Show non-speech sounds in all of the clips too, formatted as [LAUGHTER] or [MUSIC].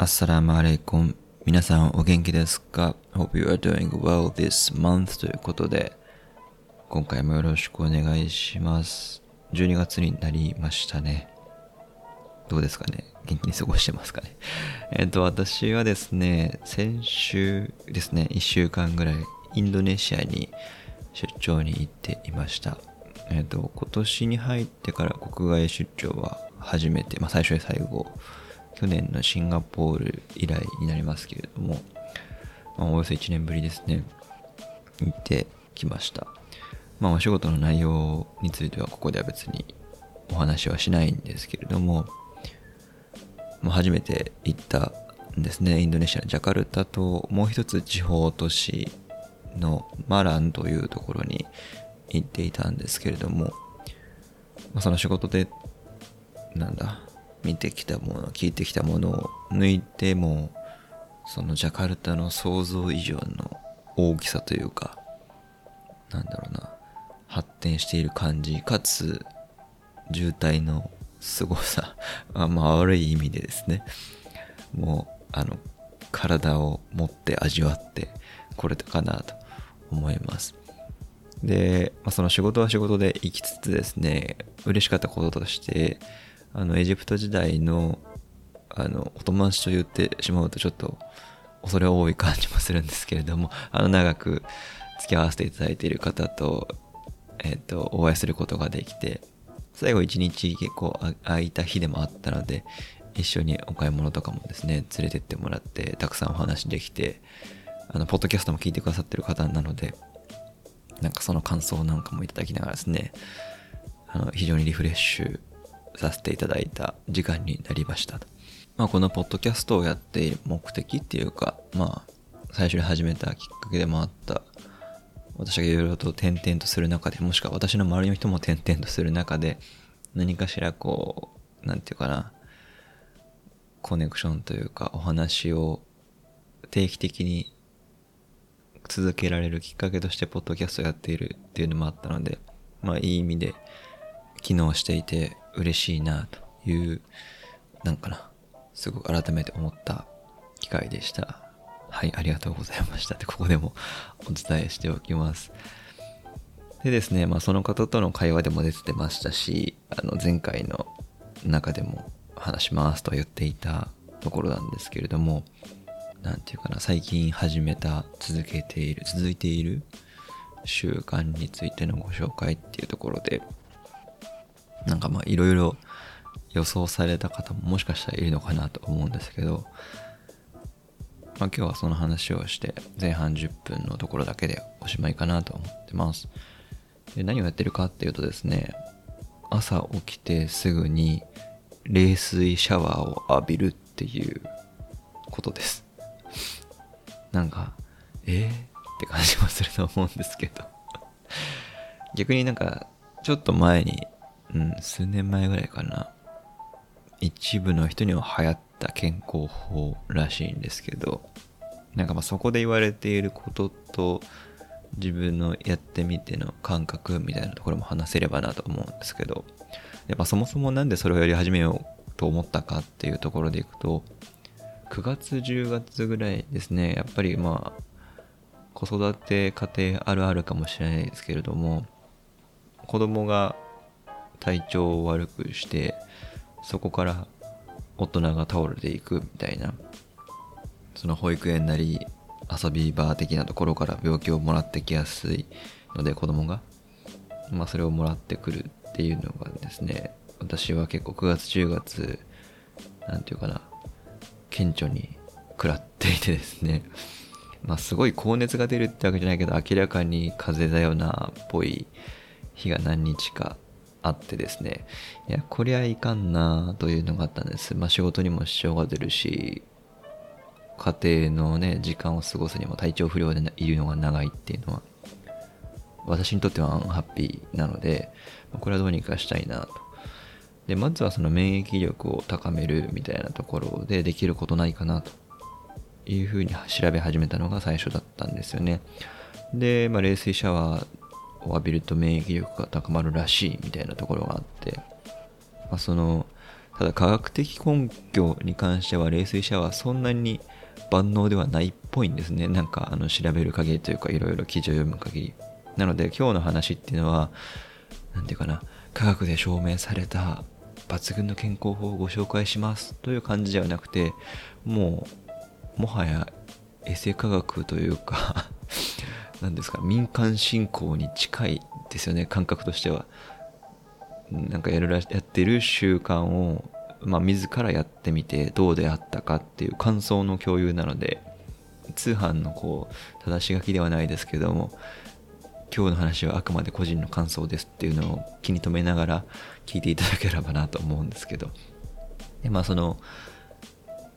アッサラムアレイコン。皆さんお元気ですか ?Hope you are doing well this month ということで、今回もよろしくお願いします。12月になりましたね。どうですかね?元気に過ごしてますかね? [LAUGHS] えっと、私はですね、先週ですね、1週間ぐらいインドネシアに出張に行っていました。えっと、今年に入ってから国外出張は初めて、まあ最初で最後、去年のシンガポール以来になりますけれども、まあ、およそ1年ぶりですね、行ってきました。まあ、お仕事の内容についてはここでは別にお話はしないんですけれども、まあ、初めて行ったんですね、インドネシアのジャカルタと、もう一つ地方都市のマランというところに行っていたんですけれども、まあ、その仕事で、なんだ、見てきたもの、聞いてきたものを抜いても、そのジャカルタの想像以上の大きさというか、なんだろうな、発展している感じ、かつ、渋滞の凄さ、[LAUGHS] あまあ悪い意味でですね、もう、あの、体を持って味わってこれたかなと思います。で、まあ、その仕事は仕事で行きつつですね、嬉しかったこととして、あの、エジプト時代の、あの、お友達と言ってしまうとちょっと恐れ多い感じもするんですけれども、あの、長く付き合わせていただいている方と、えっ、と、お会いすることができて、最後一日結構空いた日でもあったので、一緒にお買い物とかもですね、連れてってもらって、たくさんお話できて、あの、ポッドキャストも聞いてくださってる方なので、なんかその感想なんかもいただきながらですね、あの、非常にリフレッシュさせていただいた時間になりました。まあ、このポッドキャストをやっている目的っていうか、まあ、最初に始めたきっかけでもあった、私がいろいろと転々とする中で、もしくは私の周りの人も転々とする中で、何かしらこう、なんていうかな、コネクションというか、お話を定期的に続けられるきっかけとして、ポッドキャストをやっているっていうのもあったので、まあ、いい意味で、機能していて嬉しいな、という、なんかな、すごく改めて思った機会でした。はい、ありがとうございましたって、ここでもお伝えしておきます。でですね、まあその方との会話でも出てましたし、あの前回の中でも話しますと言っていたところなんですけれども、なんていうかな、最近始めた、続けている、続いている習慣についてのご紹介っていうところで、なんかまあいろいろ予想された方ももしかしたらいるのかなと思うんですけど、まあ今日はその話をして前半10分のところだけでおしまいかなと思ってます。で何をやってるかっていうとですね、朝起きてすぐに冷水シャワーを浴びるっていうことです。なんか、えー、って感じもすると思うんですけど。逆になんか、ちょっと前に、うん、数年前ぐらいかな。一部の人には流行った健康法らしいんですけど、なんかまあそこで言われていることと、自分のやってみての感覚みたいなところも話せればなと思うんですけど、やっぱそもそもなんでそれをやり始めようと思ったかっていうところでいくと、9月10月ぐらいですね、やっぱりまあ、子育て家庭あるあるかもしれないですけれども、子供が体調を悪くして、そこから大人が倒れていくみたいな、その保育園なり遊び場的なところから病気をもらってきやすいので子供が、まあそれをもらってくるっていうのがですね、私は結構9月10月、なんていうかな、顕著に食らっていてですね、[LAUGHS] まあすごい高熱が出るってわけじゃないけど明らかに風邪だよなっぽい日が何日かあってですね、いや、こりゃいかんなというのがあったんです。まあ仕事にも支障が出るし、家庭のね、時間を過ごすにも体調不良でいるのが長いっていうのは、私にとってはアンハッピーなので、これはどうにかしたいなと。で、まずはその免疫力を高めるみたいなところでできることないかなというふうに調べ始めたのが最初だったんですよね。で、まあ、冷水シャワーを浴びると免疫力が高まるらしいみたいなところがあって、まあ、そのただ科学的根拠に関しては冷水シャワーそんなに万能ではないっぽいんですね。なんかあの調べる限りというかいろいろ記事を読む限り。なので今日の話っていうのは何て言うかな。科学で証明された抜群の健康法をご紹介しますという感じではなくてもうもはやエセ科学というか何ですか民間信仰に近いですよね感覚としては。なんかやるらやってる習慣をまあ、自らやってみてどうであったかっていう感想の共有なので通販のこう正し書きではないですけども今日の話はあくまで個人の感想ですっていうのを気に留めながら聞いていただければなと思うんですけど。でまあその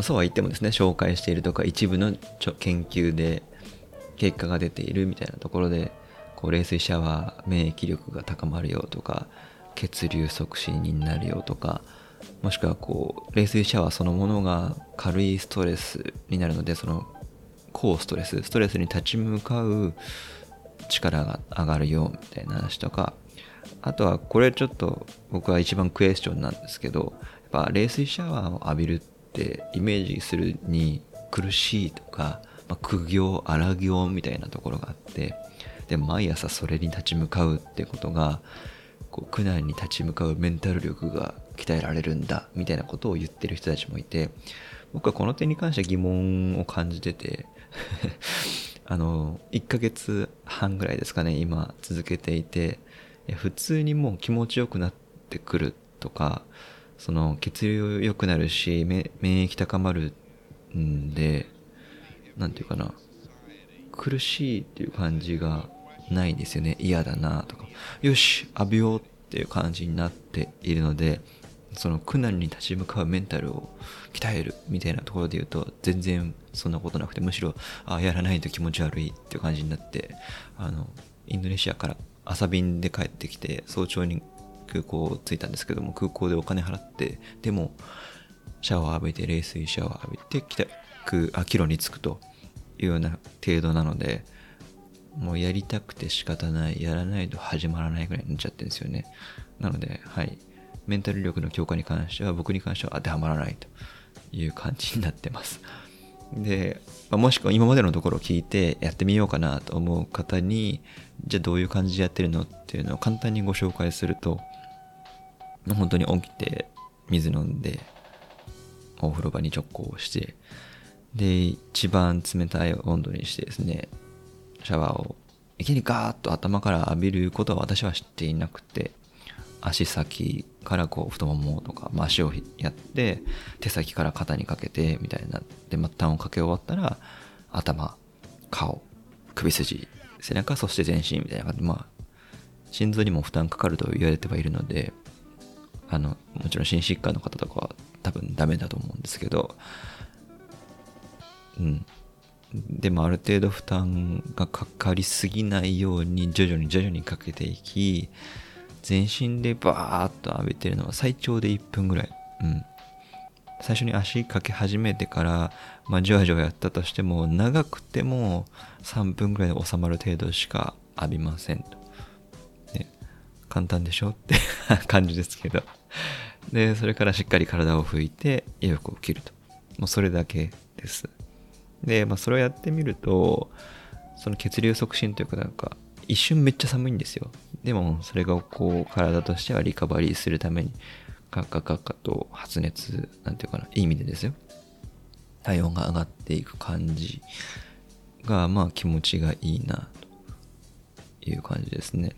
そうは言ってもですね紹介しているとか一部の研究で結果が出ているみたいなところでこう冷水シャワー免疫力が高まるよとか血流促進になるよとかもしくはこう冷水シャワーそのものが軽いストレスになるのでその高ストレスストレスに立ち向かう力が上がるよみたいな話とかあとはこれちょっと僕は一番クエスチョンなんですけどやっぱ冷水シャワーを浴びるってイメージするに苦しいとか、まあ、苦行荒行みたいなところがあってで毎朝それに立ち向かうってことがこう苦難に立ち向かうメンタル力が鍛えられるんだみたいなことを言ってる人たちもいて僕はこの点に関しては疑問を感じてて [LAUGHS] あの1ヶ月半ぐらいですかね今続けていて普通にもう気持ちよくなってくるとかその血流良くなるし免疫高まるんで何て言うかな苦しいっていう感じがないんですよね。嫌だなとか。よし浴びようっていう感じになっているのでその苦難に立ち向かうメンタルを鍛えるみたいなところで言うと全然そんなことなくてむしろあやらないと気持ち悪いっていう感じになってあのインドネシアから朝便で帰ってきて早朝に空港着いたんですけども空港でお金払ってでもシャワー浴びて冷水シャワー浴びて帰宅あ帰路に着くというような程度なのでもうやりたくて仕方ない、やらないと始まらないぐらいになっちゃってるんですよね。なので、はい。メンタル力の強化に関しては、僕に関しては当てはまらないという感じになってます。で、もしくは今までのところを聞いてやってみようかなと思う方に、じゃあどういう感じでやってるのっていうのを簡単にご紹介すると、本当に起きて、水飲んで、お風呂場に直行して、で、一番冷たい温度にしてですね、シャワーをいきなりガーッと頭から浴びることは私は知っていなくて足先からこう太ももとか、まあ、足をやって手先から肩にかけてみたいな。で末端をかけ終わったら頭顔首筋背中そして全身みたいな感じ。まあ心臓にも負担かかると言われてはいるのであのもちろん心疾患の方とかは多分ダメだと思うんですけどうんでもある程度負担がかかりすぎないように徐々に徐々にかけていき全身でバーッと浴びてるのは最長で1分ぐらい。うん。最初に足かけ始めてから、まあ、じわじわやったとしても、長くても3分ぐらいで収まる程度しか浴びませんと。ね、簡単でしょって [LAUGHS] 感じですけど。で、それからしっかり体を拭いて、洋服を着ると。もうそれだけです。で、まあ、それをやってみると、その血流促進というかなんか、一瞬めっちゃ寒いんですよ。でも、それがこう、体としてはリカバリーするために、カッカカッカと発熱、なんていうかな、いい意味でですよ。体温が上がっていく感じが、まあ気持ちがいいな、という感じですね。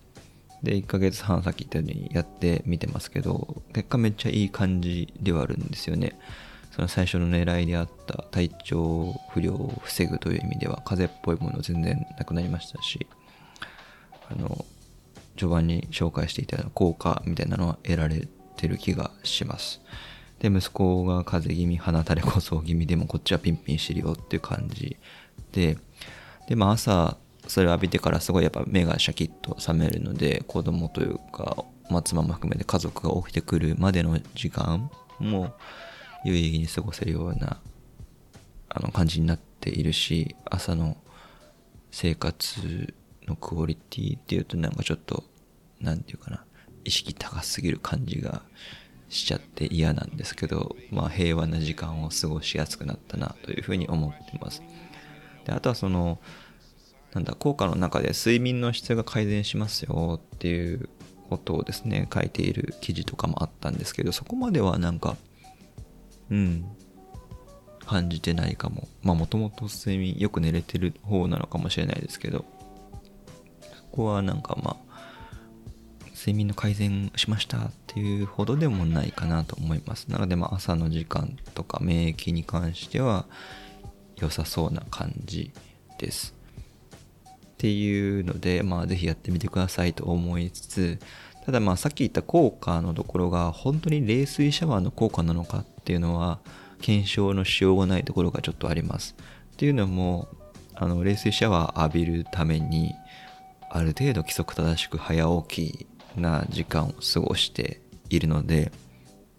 で、1ヶ月半先言ったようにやってみてますけど、結果めっちゃいい感じではあるんですよね。その最初の狙いであった体調不良を防ぐという意味では風邪っぽいもの全然なくなりましたしあの序盤に紹介していた効果みたいなのは得られてる気がします。で息子が風邪気味鼻垂れこそ気味でもこっちはピンピンしてるよっていう感じ。ででまあ朝それを浴びてからすごいやっぱ目がシャキッと覚めるので子供というか、まあ、妻も含めて家族が起きてくるまでの時間も有意義に過ごせるようなあの感じになっているし朝の生活のクオリティっていうとなんかちょっと何て言うかな意識高すぎる感じがしちゃって嫌なんですけど、まあ平和な時間を過ごしやすくなったなというふうに思ってます。であとはその、なんだ、効果の中で睡眠の質が改善しますよっていうことをですね、書いている記事とかもあったんですけど、そこまではなんか、うん、感じてないかも。まあもともと睡眠よく寝れてる方なのかもしれないですけど、そこはなんかまあ、睡眠の改善しましたっていうほどでもないかなと思います。なのでまあ朝の時間とか免疫に関しては良さそうな感じです。っていうので、まあぜひやってみてくださいと思いつつ、ただまあさっき言った効果のところが本当に冷水シャワーの効果なのかっていうのは検証のしようがないところがちょっとあります。っていうのも、あの冷水シャワー浴びるためにある程度規則正しく早起きな時間を過ごしているので、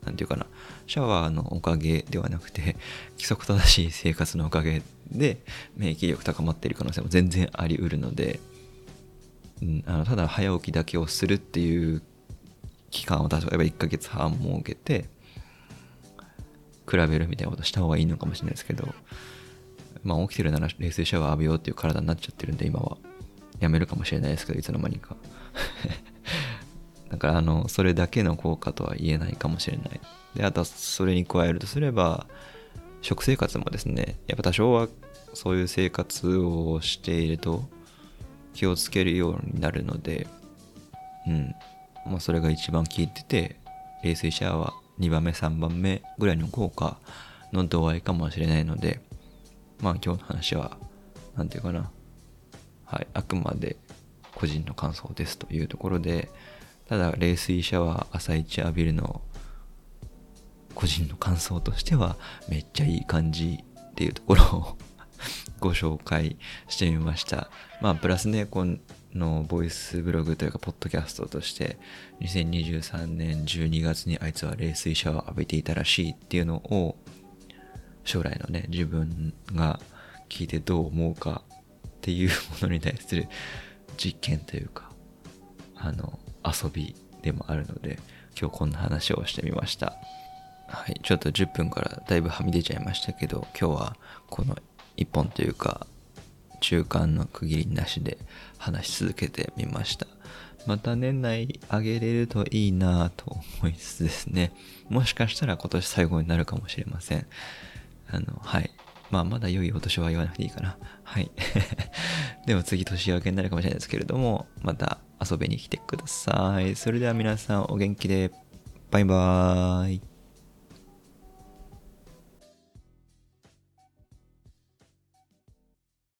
なんていうかな、シャワーのおかげではなくて、[LAUGHS] 規則正しい生活のおかげで免疫力高まっている可能性も全然あり得るので、うん、あのただ早起きだけをするっていう期間を例えば1ヶ月半設けて、比べるみたいなことした方がいいのかもしれないですけど、まあ起きてるなら冷水シャワー浴びようっていう体になっちゃってるんで今は。やめるかもしれないですけど、いつの間にか。[LAUGHS] だからあのそれだけの効果とは言えないかもしれない。であとはそれに加えるとすれば食生活もですねやっぱ多少はそういう生活をしていると気をつけるようになるのでうん。まあそれが一番効いてて冷水シャワー2番目3番目ぐらいの効果の度合いかもしれないのでまあ今日の話は何て言うかな。はい。あくまで個人の感想ですというところでただ冷水シャワー朝一浴びるの個人の感想としてはめっちゃいい感じっていうところをご紹介してみました。まあプラスね、このボイスブログというかポッドキャストとして2023年12月にあいつは冷水シャワー浴びていたらしいっていうのを将来のね自分が聞いてどう思うかっていうものに対する実験というかあの遊びでもあるので今日こんな話をしてみましたはいちょっと10分からだいぶはみ出ちゃいましたけど今日はこの1本というか中間の区切りなしで話し続けてみましたまた年内あげれるといいなぁと思いつつですねもしかしたら今年最後になるかもしれませんあのはいまあまだ良いお年は言わなくていいかなはい [LAUGHS] でも次年明けになるかもしれないですけれどもまた遊びに来てください。それでは皆さんお元気で。バイバーイ。